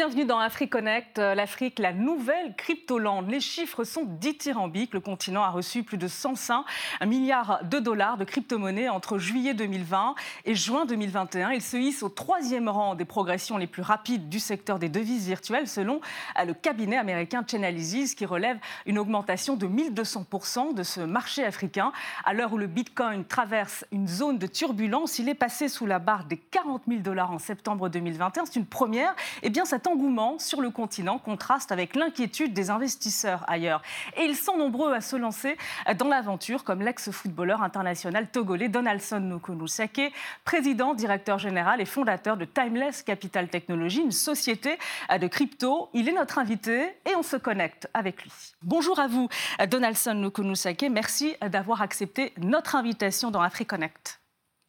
bienvenue dans AfriConnect. Euh, L'Afrique, la nouvelle cryptolande. Les chiffres sont dithyrambiques. Le continent a reçu plus de 105 milliards de dollars de crypto-monnaies entre juillet 2020 et juin 2021. Il se hisse au troisième rang des progressions les plus rapides du secteur des devises virtuelles, selon euh, le cabinet américain Chainalysis, qui relève une augmentation de 1200% de ce marché africain. À l'heure où le Bitcoin traverse une zone de turbulence, il est passé sous la barre des 40 000 dollars en septembre 2021. C'est une première. Eh bien, cet engouement sur le continent contraste avec l'inquiétude des investisseurs ailleurs. Et ils sont nombreux à se lancer dans l'aventure, comme l'ex-footballeur international togolais Donaldson Nukunusake, président, directeur général et fondateur de Timeless Capital Technology, une société de crypto. Il est notre invité et on se connecte avec lui. Bonjour à vous, Donaldson Nukunusake. Merci d'avoir accepté notre invitation dans AfriConnect.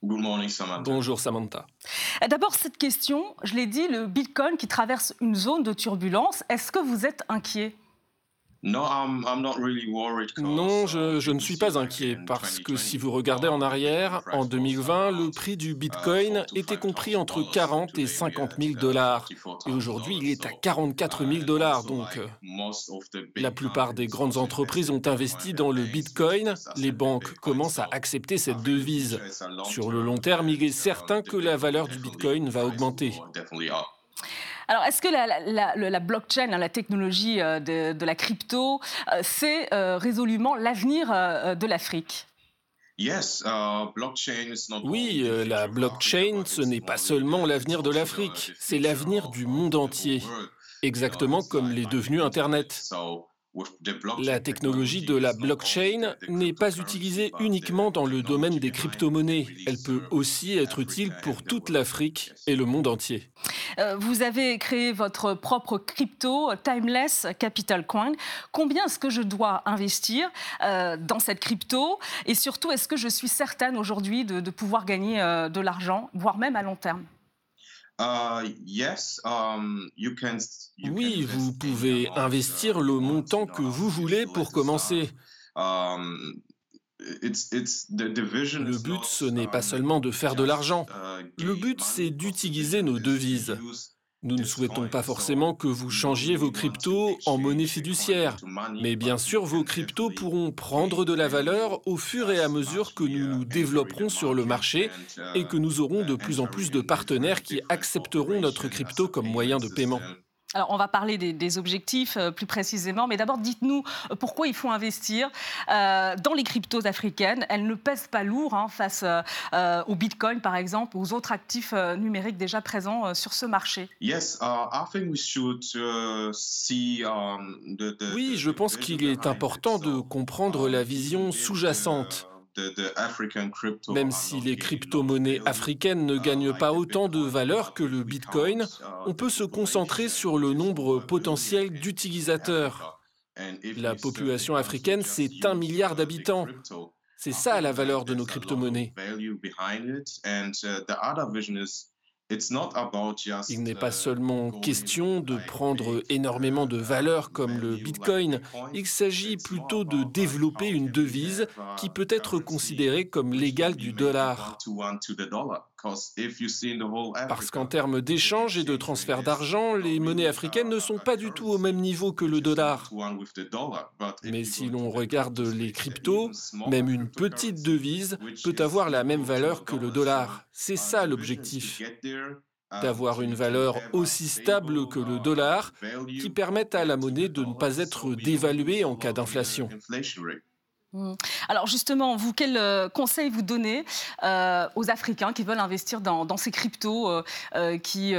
Bonjour Samantha. D'abord, cette question, je l'ai dit, le Bitcoin qui traverse une zone de turbulence, est-ce que vous êtes inquiet? Non, je, je, ne suis pas inquiet parce que si vous regardez en arrière, en 2020, le prix du Bitcoin était compris entre 40 et 50 000 dollars. Et aujourd'hui, il est à 44 000 dollars. Donc, euh, la plupart des grandes entreprises ont investi dans le Bitcoin. Les banques commencent à accepter cette devise. Sur le long terme, il est certain que la valeur du Bitcoin va augmenter. Alors, est-ce que la, blockchain, hein, la technologie euh, de, la crypto, euh, c'est euh, résolument l'avenir de l'Afrique? Oui, la blockchain, ce n'est pas seulement l'avenir de l'Afrique, c'est l'avenir du monde entier, exactement comme l'est devenu Internet. La technologie de la blockchain n'est pas utilisée uniquement dans le domaine des crypto-monnaies. Elle peut aussi être utile pour toute l'Afrique et le monde entier. Euh, vous avez créé votre propre crypto, Timeless Capital Coin. Combien est-ce que je dois investir euh, dans cette crypto? Et surtout, est-ce que je suis certaine aujourd'hui de, pouvoir gagner euh, de l'argent, voire même à long terme? Oui, vous pouvez investir le montant que vous voulez pour commencer. Um, le but, ce n'est pas seulement de faire de l'argent. Uh, le but, c'est d'utiliser nos devises. Nous ne souhaitons pas forcément que vous changiez vos cryptos en monnaie fiduciaire, mais bien sûr vos cryptos pourront prendre de la valeur au fur et à mesure que nous nous développerons sur le marché et que nous aurons de plus en plus de partenaires qui accepteront notre crypto comme moyen de paiement. Alors, on va parler des, objectifs euh, plus précisément, mais d'abord, dites-nous euh, pourquoi il faut investir euh, dans les cryptos africaines. Elles ne pèsent pas lourd hein, face au Bitcoin, par exemple, aux autres actifs numériques déjà présents sur ce marché. Oui, je pense qu'il est important de comprendre la vision sous-jacente. Même si les crypto-monnaies africaines ne gagnent pas autant de valeur que le Bitcoin, on peut se concentrer sur le nombre potentiel d'utilisateurs. La population africaine, c'est un milliard d'habitants. C'est ça la valeur de nos crypto-monnaies. Il n'est pas seulement question de prendre énormément de valeur comme le Bitcoin, il s'agit plutôt de développer une devise qui peut être considérée comme l'égale du dollar. Parce qu'en termes d'échange et de transfert d'argent, les monnaies africaines ne sont pas du tout au même niveau que le dollar. Mais si l'on regarde les cryptos, même une petite devise peut avoir la même valeur que le dollar. C'est ça l'objectif d'avoir une valeur aussi stable que le dollar qui permette à la monnaie de ne pas être dévaluée en cas d'inflation. Mmh. Alors justement, vous, quel euh, conseil vous donnez euh, aux Africains qui veulent investir dans, ces cryptos euh, qui,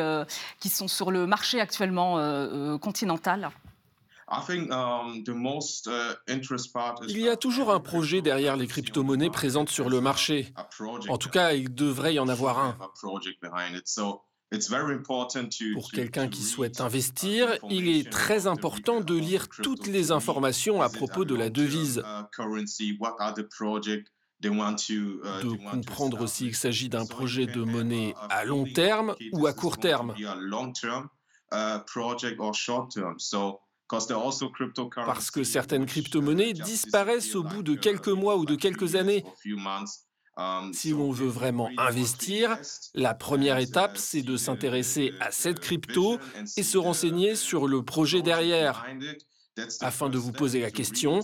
qui sont sur le marché actuellement continental? Il y a toujours un projet derrière les crypto-monnaies présentes sur le marché. En tout cas, il devrait y en avoir un. Pour quelqu'un qui souhaite investir, il est très important de lire toutes les informations à propos de la devise, de comprendre s'il s'agit d'un projet de monnaie à long terme ou à court terme. Parce que certaines crypto-monnaies disparaissent au bout de quelques mois ou de quelques années. Si on veut vraiment investir, la première étape, c'est de s'intéresser à cette crypto et se renseigner sur le projet derrière. Afin de vous poser la question,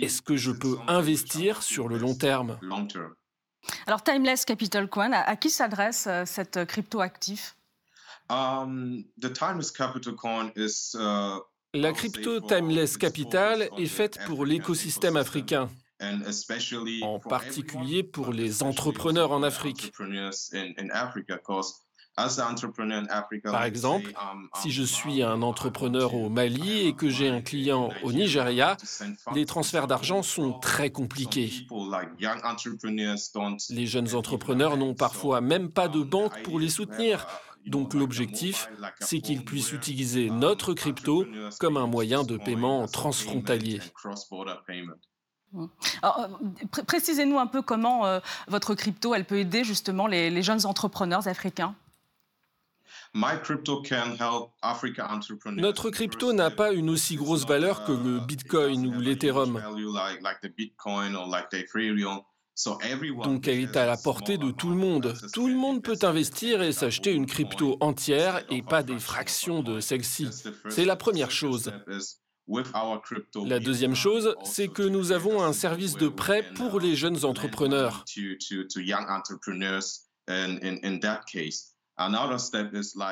est-ce que je peux investir sur le long terme? Alors Timeless Capital Coin, à qui s'adresse euh, cette crypto actif? Um, uh, La crypto Timeless Capital est faite pour l'écosystème africain en particulier pour les entrepreneurs en Afrique. Par exemple, um, si je suis un entrepreneur au Mali et que j'ai un client au Nigeria, les transferts d'argent sont très compliqués. Les jeunes entrepreneurs n'ont parfois même pas de banque pour les soutenir. Donc l'objectif, c'est qu'ils puissent utiliser notre crypto comme un moyen de paiement transfrontalier. Euh, précisez-nous un peu comment euh, votre crypto elle peut aider justement les, jeunes entrepreneurs africains. Notre crypto n'a pas une aussi grosse valeur que le Bitcoin ou l'Ethereum. Donc elle est à la portée de tout le monde. Tout le monde peut investir et s'acheter une crypto entière et pas des fractions de celle-ci. C'est la première chose. La deuxième chose, c'est que nous avons un service de prêt pour les jeunes entrepreneurs.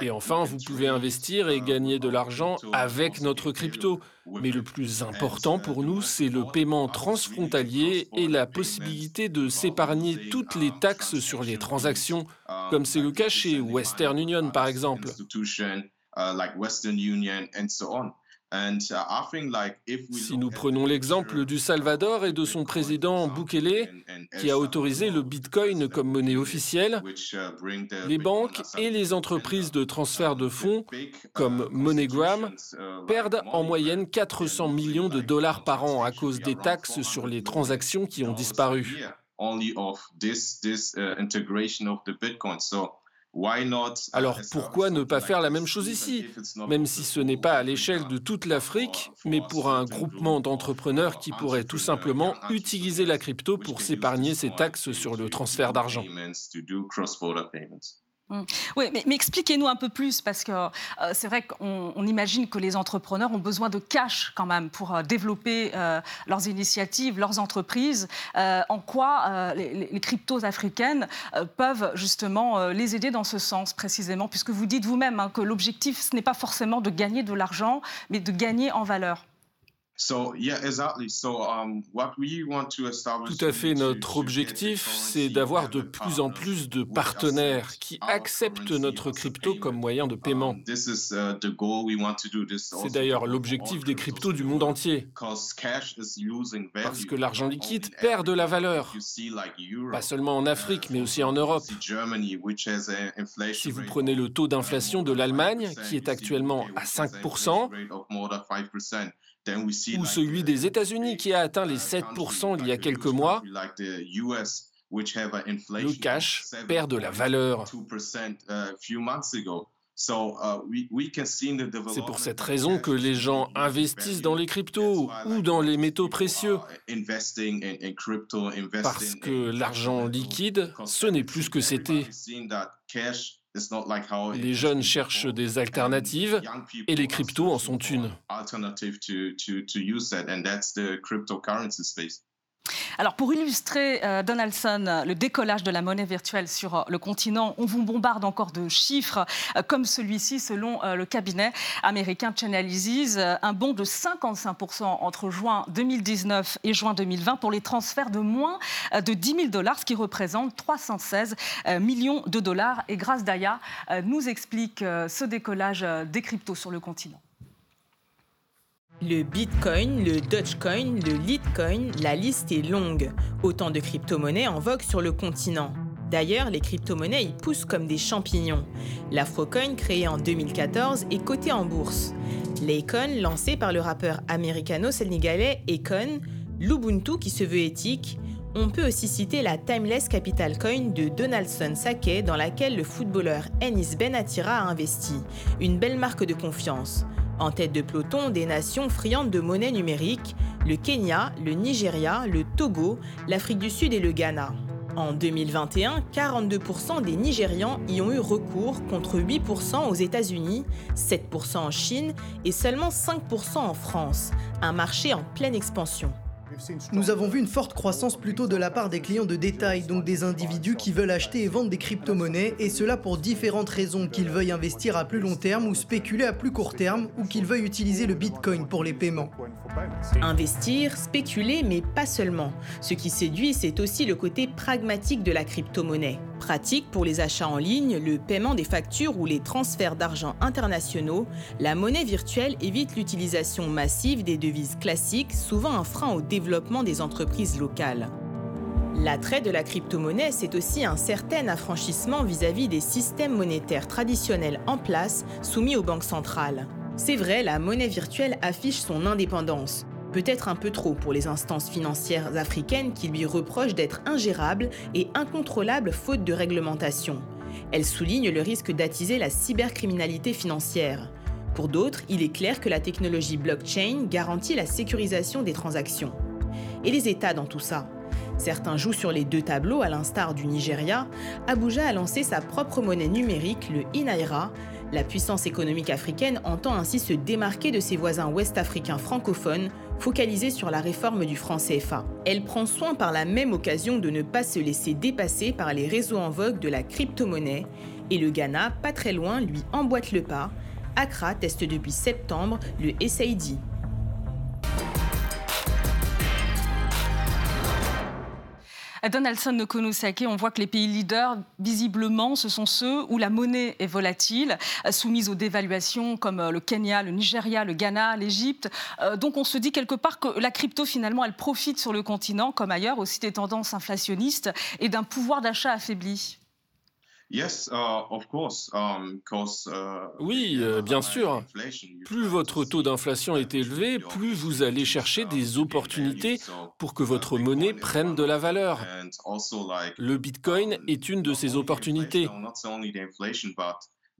Et enfin, vous pouvez investir et gagner de l'argent avec notre crypto. Mais le plus important pour nous, c'est le paiement transfrontalier et la possibilité de s'épargner toutes les taxes sur les transactions, comme c'est le cas chez Western Union par exemple. Uh, si nous prenons l'exemple du Salvador et de son président Bukele, qui a autorisé le Bitcoin comme monnaie officielle, uh, les banques et les entreprises de transfert de fonds, comme uh, MoneyGram, perdent en moyenne 400 millions de dollars par an à cause des taxes sur les transactions qui ont disparu. Alors pourquoi ne pas faire la même chose ici, même si ce n'est pas à l'échelle de toute l'Afrique, mais pour un groupement d'entrepreneurs qui pourrait tout simplement utiliser la crypto pour s'épargner ses taxes sur le transfert d'argent. Oui, mais, expliquez-nous un peu plus, parce que euh, c'est vrai qu'on imagine que les entrepreneurs ont besoin de cash quand même pour euh, développer euh, leurs initiatives, leurs entreprises. en quoi les, cryptos africaines peuvent justement les aider dans ce sens précisément, puisque vous dites vous-même hein, que l'objectif, ce n'est pas forcément de gagner de l'argent, mais de gagner en valeur. Tout à fait. Notre objectif, c'est d'avoir de plus en plus de partenaires qui acceptent notre crypto comme moyen de paiement. Um, uh, c'est d'ailleurs l'objectif des cryptos du monde entier. Parce que l'argent liquide perd de la valeur. Pas seulement en Afrique, mais aussi en Europe. Si vous prenez le taux d'inflation de l'Allemagne, qui est actuellement à 5%, ou celui des États-Unis qui a atteint les 7% il y a quelques mois, le cash perd de la valeur. C'est pour cette raison que les gens investissent dans les cryptos ou dans les métaux précieux. Parce que l'argent liquide, ce n'est plus ce que c'était. Les jeunes cherchent des alternatives et les cryptos en sont une. Alors pour illustrer, euh, Donaldson, le décollage de la monnaie virtuelle sur euh, le continent, on vous bombarde encore de chiffres euh, comme celui-ci selon le cabinet américain Chainalysis, un bond de 55% entre juin 2019 et juin 2020 pour les transferts de moins de 10 000 dollars, ce qui représente 316 millions de dollars. Et grâce Daya nous explique ce décollage des cryptos sur le continent. Le Bitcoin, le Dogecoin, le Litecoin, la liste est longue. Autant de crypto-monnaies en vogue sur le continent. D'ailleurs, les crypto-monnaies y poussent comme des champignons. L'Afrocoin, créé en 2014, est coté en bourse. L'Acon, lancé par le rappeur américano-sénégalais Akon, l'Ubuntu qui se veut éthique, on peut aussi citer la Timeless Capital Coin de Donaldson Sake dans laquelle le footballeur Ennis Benatira a investi, une belle marque de confiance. En tête de peloton, des nations friandes de monnaie numérique, le Kenya, le Nigeria, le Togo, l'Afrique du Sud et le Ghana. En 2021, 42% des Nigérians y ont eu recours contre 8% aux États-Unis, 7% en Chine et seulement 5% en France, un marché en pleine expansion. Nous avons vu une forte croissance plutôt de la part des clients de détail, donc des individus qui veulent acheter et vendre des crypto-monnaies, et cela pour différentes raisons, qu'ils veuillent investir à plus long terme ou spéculer à plus court terme, ou qu'ils veuillent utiliser le Bitcoin pour les paiements. Investir, spéculer, mais pas seulement. Ce qui séduit, c'est aussi le côté pragmatique de la crypto-monnaie. Pratique pour les achats en ligne, le paiement des factures ou les transferts d'argent internationaux, la monnaie virtuelle évite l'utilisation massive des devises classiques, souvent un frein au développement des entreprises locales. L'attrait de la crypto-monnaie, c'est aussi un certain affranchissement vis-à-vis des systèmes monétaires traditionnels en place soumis aux banques centrales. C'est vrai, la monnaie virtuelle affiche son indépendance. Peut-être un peu trop pour les instances financières africaines qui lui reprochent d'être ingérable et incontrôlable faute de réglementation. Elle souligne le risque d'attiser la cybercriminalité financière. Pour d'autres, il est clair que la technologie blockchain garantit la sécurisation des transactions. Et les États dans tout ça? Certains jouent sur les deux tableaux, à l'instar du Nigeria. Abuja a lancé sa propre monnaie numérique, le Inaira, la puissance économique africaine entend ainsi se démarquer de ses voisins ouest-africains francophones, focalisés sur la réforme du franc CFA. Elle prend soin par la même occasion de ne pas se laisser dépasser par les réseaux en vogue de la crypto-monnaie, et le Ghana, pas très loin, lui emboîte le pas. Accra teste depuis septembre le SAID. Donaldson Nokonosake, on voit que les pays leaders, visiblement, ce sont ceux où la monnaie est volatile, soumise aux dévaluations comme euh, le Kenya, le Nigeria, le Ghana, l'Égypte. Euh, donc on se dit quelque part que la crypto, finalement, elle profite sur le continent, comme ailleurs, aussi des tendances inflationnistes et d'un pouvoir d'achat affaibli. Oui, bien sûr. Plus votre taux d'inflation est élevé, plus vous allez chercher des opportunités pour que votre monnaie prenne de la valeur. Le Bitcoin est une de ces opportunités.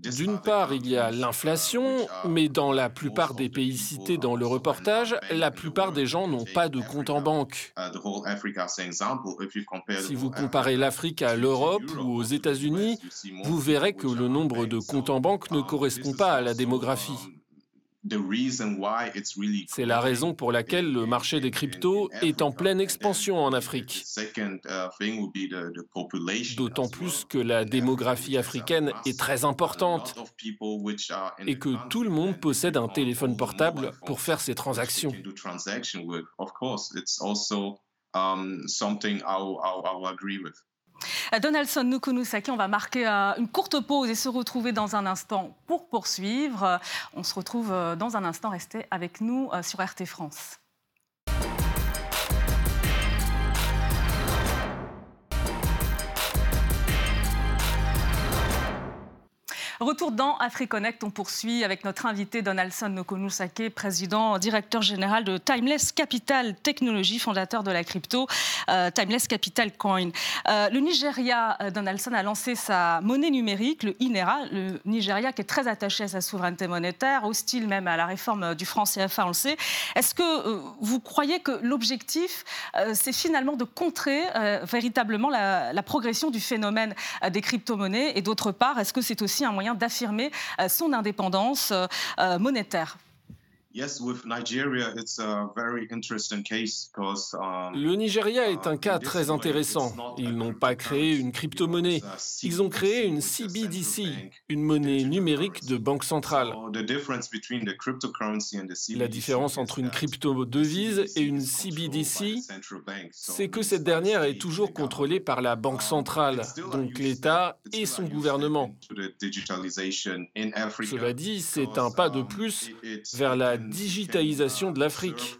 D'une part, il y a l'inflation, mais dans la plupart des pays cités dans le reportage, la plupart des gens n'ont pas de compte en banque. Si vous comparez l'Afrique à l'Europe ou aux États-Unis, vous verrez que le nombre de comptes en banque ne correspond pas à la démographie. C'est la raison pour laquelle le marché des cryptos est en pleine expansion en Afrique. D'autant plus que la démographie africaine est très importante et que tout le monde possède un téléphone portable pour faire ses transactions. Donaldson Nukunusaki, on va marquer euh, une courte pause et se retrouver dans un instant pour poursuivre. On se retrouve euh, dans un instant, restez avec nous euh, sur RT France. Retour dans AfriConnect, on poursuit avec notre invité Donaldson Nokonusake, président, directeur général de Timeless Capital Technology, fondateur de la crypto euh, Timeless Capital Coin. Euh, le Nigeria, euh, Donaldson, a lancé sa monnaie numérique, le INERA. Le Nigeria qui est très attaché à sa souveraineté monétaire, hostile même à la réforme du franc CFA, on le sait. Est-ce que vous croyez que l'objectif, c'est finalement de contrer véritablement la, la, progression du phénomène des crypto-monnaies? Et d'autre part, est-ce que c'est aussi un moyen d'affirmer euh, son indépendance euh, euh, monétaire. Um, Le Nigeria est un cas très intéressant. Ils n'ont pas créé une crypto-monnaie. Ils ont créé une CBDC, une monnaie numérique de banque centrale. La différence entre une crypto-devise et une CBDC, c'est que cette dernière est toujours contrôlée par la banque centrale, donc l'État et son gouvernement. Cela dit, c'est un pas de plus vers la digitalisation de l'Afrique.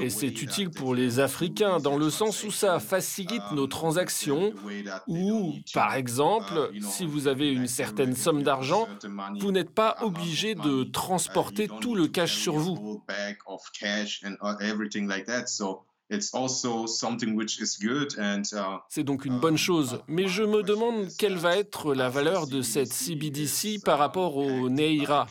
Et c'est utile pour les Africains dans le sens où ça facilite nos transactions, ou, par exemple, si vous avez une certaine somme d'argent, vous n'êtes pas obligé de transporter tout le cash sur vous. C'est donc une bonne chose, mais je me demande quelle va être la valeur de cette CBDC par rapport au Naira.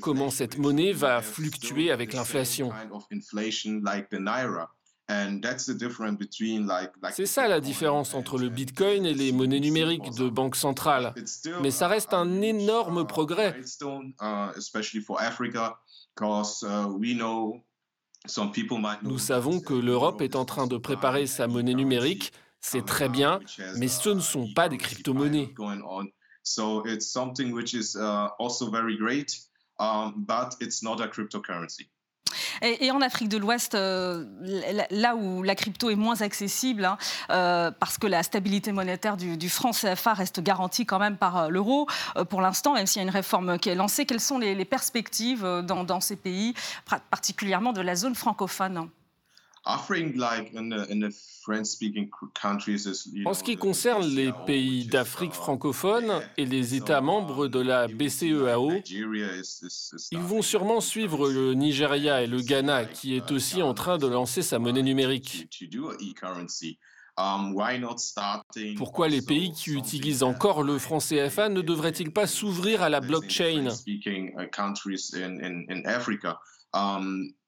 Comment cette monnaie va fluctuer avec l'inflation? C'est ça la différence entre le Bitcoin et les monnaies numériques de banque centrale. Mais ça reste un énorme progrès. Nous savons que l'Europe est en train de préparer sa monnaie numérique. C'est très bien, mais ce ne sont pas des crypto-monnaies. Et, en Afrique de l'Ouest, euh, là où la crypto est moins accessible, hein, euh, parce que la stabilité monétaire du, franc CFA reste garantie quand même par euh, l'euro, pour l'instant, même s'il y a une réforme qui est lancée, quelles sont les, perspectives dans, dans, ces pays, particulièrement de la zone francophone? En ce qui concerne les pays d'Afrique francophone et les États membres de la BCEAO, ils vont sûrement suivre le Nigeria et le Ghana, qui est aussi en train de lancer sa monnaie numérique. Pourquoi les pays qui utilisent encore le franc CFA ne devraient-ils pas s'ouvrir à la blockchain?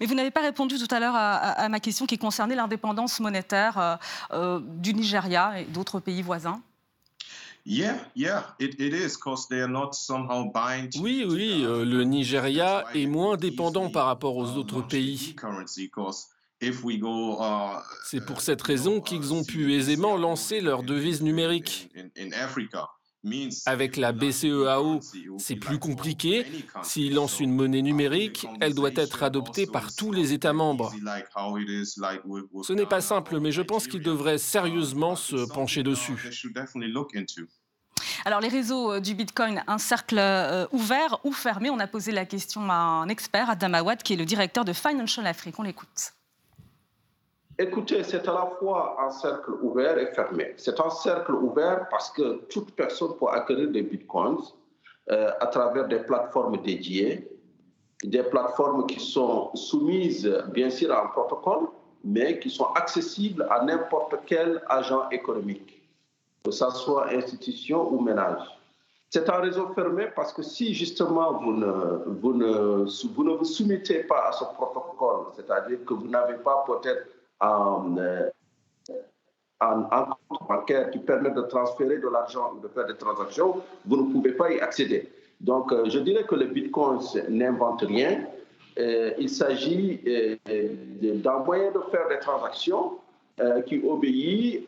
Mais vous n'avez pas répondu tout à l'heure à, ma question qui concernait l'indépendance monétaire euh, euh, du Nigeria et d'autres pays voisins. Oui, oui, euh, le Nigeria est moins dépendant par rapport aux autres pays. C'est pour cette raison qu'ils ont pu aisément lancer leur devise numérique. Avec la BCEAO, c'est plus compliqué. S'ils lancent une monnaie numérique, elle doit être adoptée par tous les États membres. Ce n'est pas simple, mais je pense qu'ils devraient sérieusement se pencher dessus. Alors les réseaux euh, du Bitcoin, un cercle euh, ouvert ou fermé On a posé la question à un expert, Adam Awad, qui est le directeur de Financial Africa. On l'écoute. Écoutez, c'est à la fois un cercle ouvert et fermé. C'est un cercle ouvert parce que toute personne peut acquérir des bitcoins euh, à travers des plateformes dédiées, des plateformes qui sont soumises bien sûr à un protocole, mais qui sont accessibles à n'importe quel agent économique, que ce soit institution ou ménage. C'est un réseau fermé parce que si justement vous ne vous, ne, vous, ne vous soumettez pas à ce protocole, c'est-à-dire que vous n'avez pas peut-être euh, compte bancaire qui permet de transférer de l'argent ou de faire des transactions, vous ne pouvez pas y accéder. Donc, euh, je dirais que le Bitcoin n'invente rien. Euh, il s'agit d'un moyen de faire des transactions qui obéit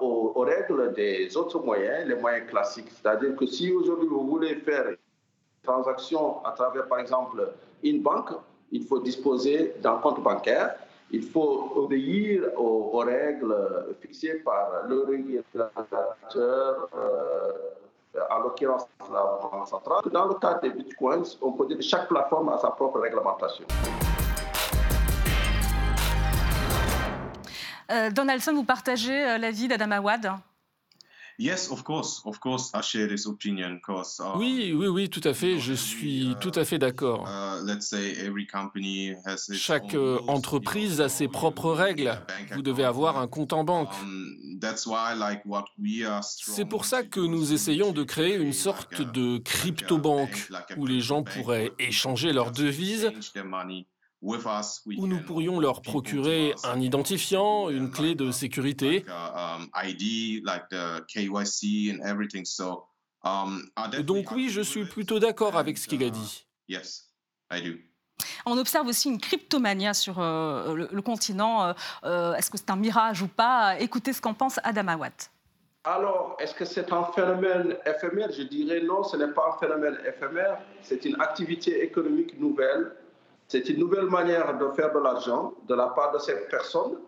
aux, aux, règles des autres moyens, les moyens classiques. C'est-à-dire que si aujourd'hui vous voulez faire une transaction à travers, par exemple, une banque, il faut disposer d'un compte bancaire il faut obéir aux, règles fixées par le régulateur, euh, en l'occurrence la Banque centrale. Dans le cas des bitcoins, on peut dire que chaque plateforme a sa propre réglementation. Euh, Donaldson, vous partagez euh, l'avis d'Adam Awad? Oui, oui, oui, tout à fait. Je suis tout à fait d'accord. Uh, Chaque euh, entreprise a ses propres règles. Vous devez avoir un compte en banque. Um, C'est pour ça que nous essayons de créer une sorte de crypto-banque où les gens pourraient échanger leurs devises où nous pourrions leur procurer un identifiant, une clé de sécurité. Donc oui, je suis plutôt d'accord avec ce qu'il a dit. On observe aussi une cryptomania sur euh, le, continent. Euh, euh, est-ce que c'est un mirage ou pas? Écoutez ce qu'en pense Adam Awad. Alors, est-ce que c'est un phénomène éphémère? Je dirais non, ce n'est pas un phénomène éphémère. C'est une activité économique nouvelle c'est une nouvelle manière de faire de l'argent de la part de ces personnes.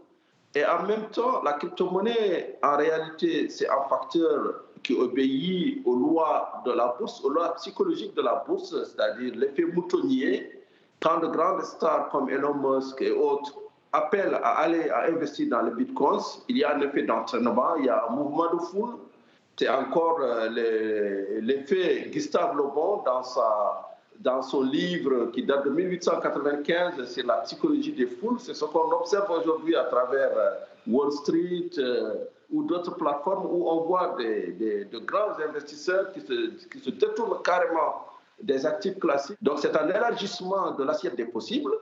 Et en même temps, la crypto-monnaie, en réalité, c'est un facteur qui obéit aux lois de la bourse, aux lois psychologiques de la bourse, c'est-à-dire l'effet moutonnier. Quand de grandes stars comme Elon Musk et autres appellent à aller à investir dans le bitcoin, il y a un effet d'entraînement, il y a un mouvement de foule. C'est encore euh, l'effet Gustave Le Bon dans, sa, dans son livre qui date de 1895 c'est la psychologie des foules. C'est ce qu'on observe aujourd'hui à travers euh, Wall Street euh, ou d'autres plateformes où on voit de grands investisseurs qui se, qui détournent carrément des actifs classiques. Donc c'est un élargissement de l'assiette des possibles.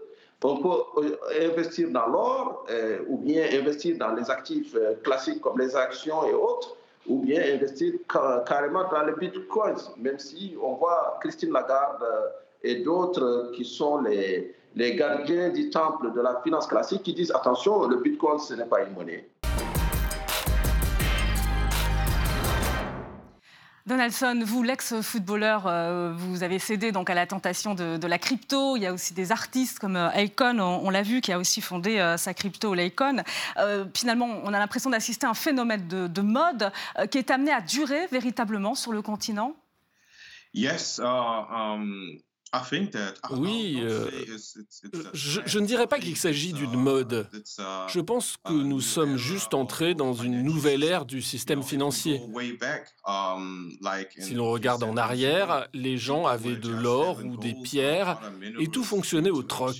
On peut euh, investir dans l'or ou bien investir dans les actifs classiques comme les actions et autres, ou bien investir carrément dans les bitcoins, même si on voit Christine Lagarde et d'autres qui sont les, les gardiens du temple de la finance classique qui disent attention, le bitcoin ce n'est pas une monnaie. Donaldson, vous, l'ex-footballeur, euh, vous avez cédé donc à la tentation de, la crypto. Il y a aussi des artistes comme euh, Akon, on, l'a vu, qui a aussi fondé euh, sa crypto, l'Akon. finalement, on a l'impression d'assister à un phénomène de, de mode qui est amené à durer véritablement sur le continent? Yes, uh, um, oui, euh, je, ne dirais pas qu'il s'agit d'une uh, mode. Uh, je pense que nous sommes juste entrés dans une nouvelle ère du système financier. Um, si l'on regarde en arrière, les gens avaient de l'or ou des pierres et tout fonctionnait au troc.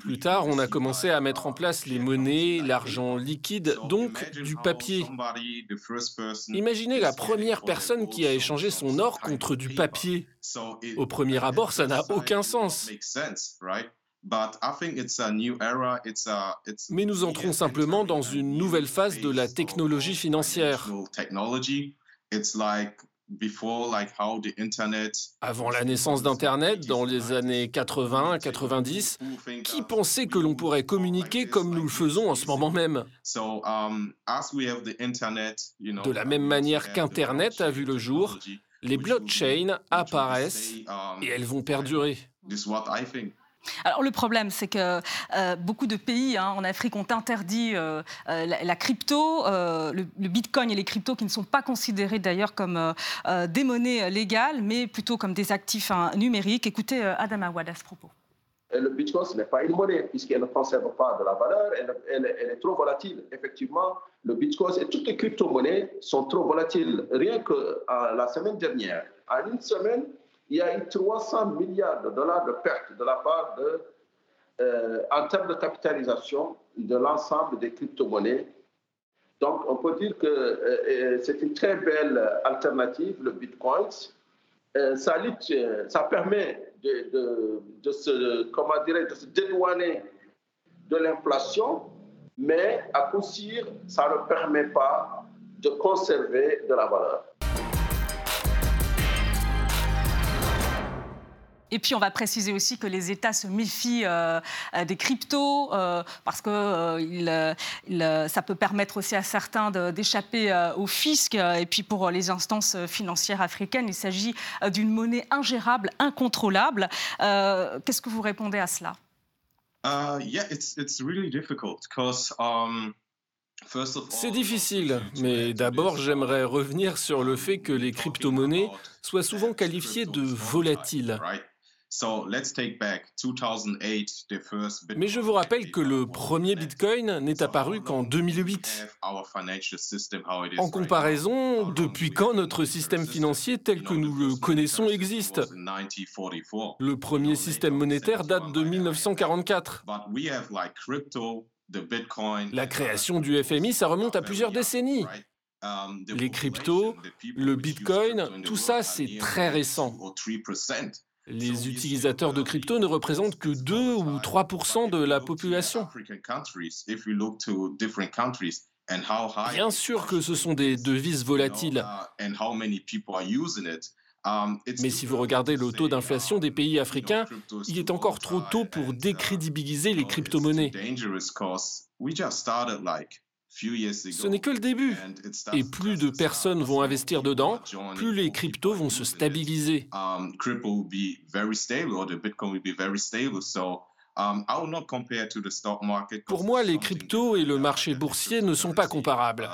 Plus tard, on a commencé à mettre en place les monnaies, l'argent liquide, donc du papier. Imaginez la première personne qui a échangé son or contre du papier. Au premier abord, ça n'a aucun sens. Mais nous entrons simplement dans une nouvelle phase de la technologie financière. Avant la naissance d'Internet, dans les années 80-90, qui pensait que l'on pourrait communiquer comme nous le faisons en ce moment même? Um, De la même manière qu'Internet a vu le jour, les blockchains apparaissent um, et elles vont perdurer. Alors le problème, c'est que euh, beaucoup de pays hein, en Afrique ont interdit euh, euh, la, crypto, le, bitcoin et les cryptos qui ne sont pas considérés d'ailleurs comme des monnaies légales, mais plutôt comme des actifs hein, numériques. Écoutez Adam Awad à ce propos. Le bitcoin, ce n'est pas une monnaie, puisqu'elle ne conserve pas de la valeur, elle, elle, est trop volatile. Effectivement, le bitcoin et toutes les crypto-monnaies sont trop volatiles. Rien que la semaine dernière, en une semaine, il y a eu 300 milliards de dollars de pertes de la part de, euh, en termes de capitalisation de l'ensemble des crypto-monnaies. Donc, on peut dire que euh, euh, c'est une très belle alternative, le Bitcoin. ça, permet de, de, se, comment de se dédouaner de l'inflation, mais à coup sûr, ça ne permet pas de conserver de la valeur. Et puis on va préciser aussi que les États se méfient euh, des cryptos euh, parce que euh, ça peut permettre aussi à certains d'échapper au fisc. Et puis pour les instances financières africaines, il s'agit d'une monnaie ingérable, incontrôlable. Qu'est-ce que vous répondez à cela? C'est difficile, mais d'abord j'aimerais revenir sur le fait que les crypto-monnaies soient souvent qualifiées de volatiles. Mais je vous rappelle que le premier Bitcoin n'est apparu qu'en 2008. En comparaison, depuis quand notre système financier tel que nous le connaissons existe Le premier système monétaire date de 1944. La création du FMI, ça remonte à plusieurs décennies. Um, Les cryptos, le Bitcoin, tout ça, c'est très récent. Les utilisateurs de crypto ne représentent que 2 ou 3 de la population. Bien sûr que ce sont des devises volatiles. Mais si vous regardez le taux d'inflation des pays africains, il est encore trop tôt pour décrédibiliser les crypto-monnaies. Ce n'est que le début. Et plus de personnes vont investir dedans, plus les cryptos vont se stabiliser. Pour moi, les cryptos et le marché boursier ne sont pas comparables.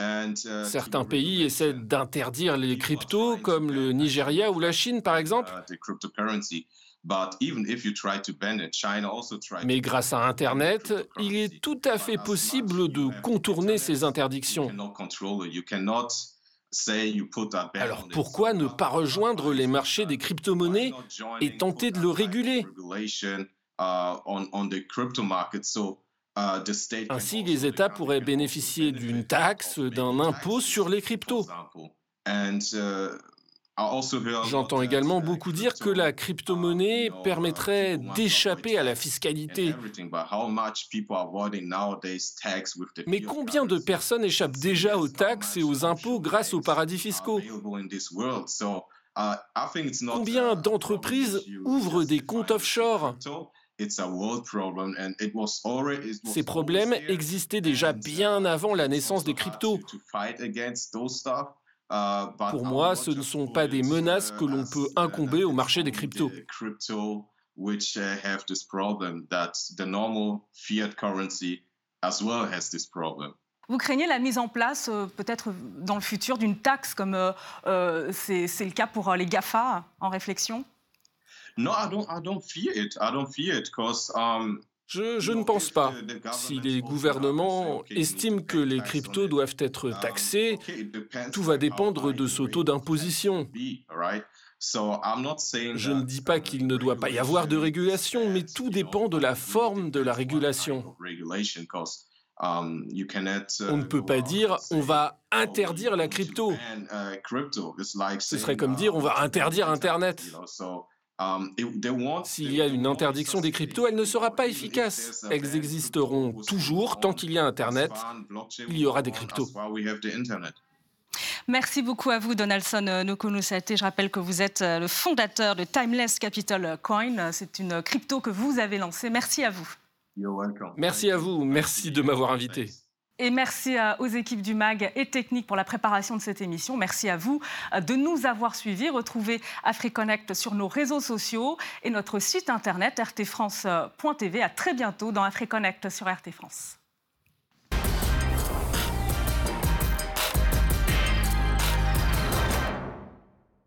Uh, Certains pays essaient d'interdire les cryptos, comme le Nigeria ou la Chine, par exemple. Mais grâce à Internet, il est tout à fait possible de contourner ces interdictions. Alors pourquoi ne pas rejoindre les marchés des crypto-monnaies et tenter de le réguler? ainsi, les États pourraient bénéficier d'une taxe, d'un impôt sur les cryptos. J'entends également beaucoup dire que la crypto-monnaie permettrait d'échapper à la fiscalité. Mais combien de personnes échappent déjà aux taxes et aux impôts grâce aux paradis fiscaux? Combien d'entreprises ouvrent des comptes offshore? Ces problèmes existaient déjà bien avant la naissance des cryptos. Uh, Pour moi, ce ne sont pas des menaces que l'on peut incomber au marché des cryptos. Vous craignez la mise en place, euh, peut-être dans le futur, d'une taxe comme euh, euh, c'est le cas pour les GAFA en réflexion? Je, ne pense pas. Si les gouvernements estiment que les cryptos doivent être taxés, tout va dépendre de ce taux d'imposition. Je ne dis pas qu'il ne doit pas y avoir de régulation, mais tout dépend de la forme de la régulation. Um, on ne peut pas dire on va interdire la crypto. Ce serait comme dire on va interdire Internet. Um, S'il y a une interdiction des cryptos, elle ne sera pas efficace. Elles existeront toujours tant qu'il y a Internet. Il y aura des cryptos. Merci beaucoup à vous, Donaldson Nokonusate. Je rappelle que vous êtes euh, le fondateur de Timeless Capital Coin. C'est une crypto que vous avez lancée. Merci à vous. Merci à vous. Merci de m'avoir invité. Et merci aux équipes du MAG et Technique pour la préparation de cette émission. Merci à vous euh, de nous avoir suivis. Retrouvez AfriConnect sur nos réseaux sociaux et notre site internet rtfrance.tv. À très bientôt dans AfriConnect sur RT France.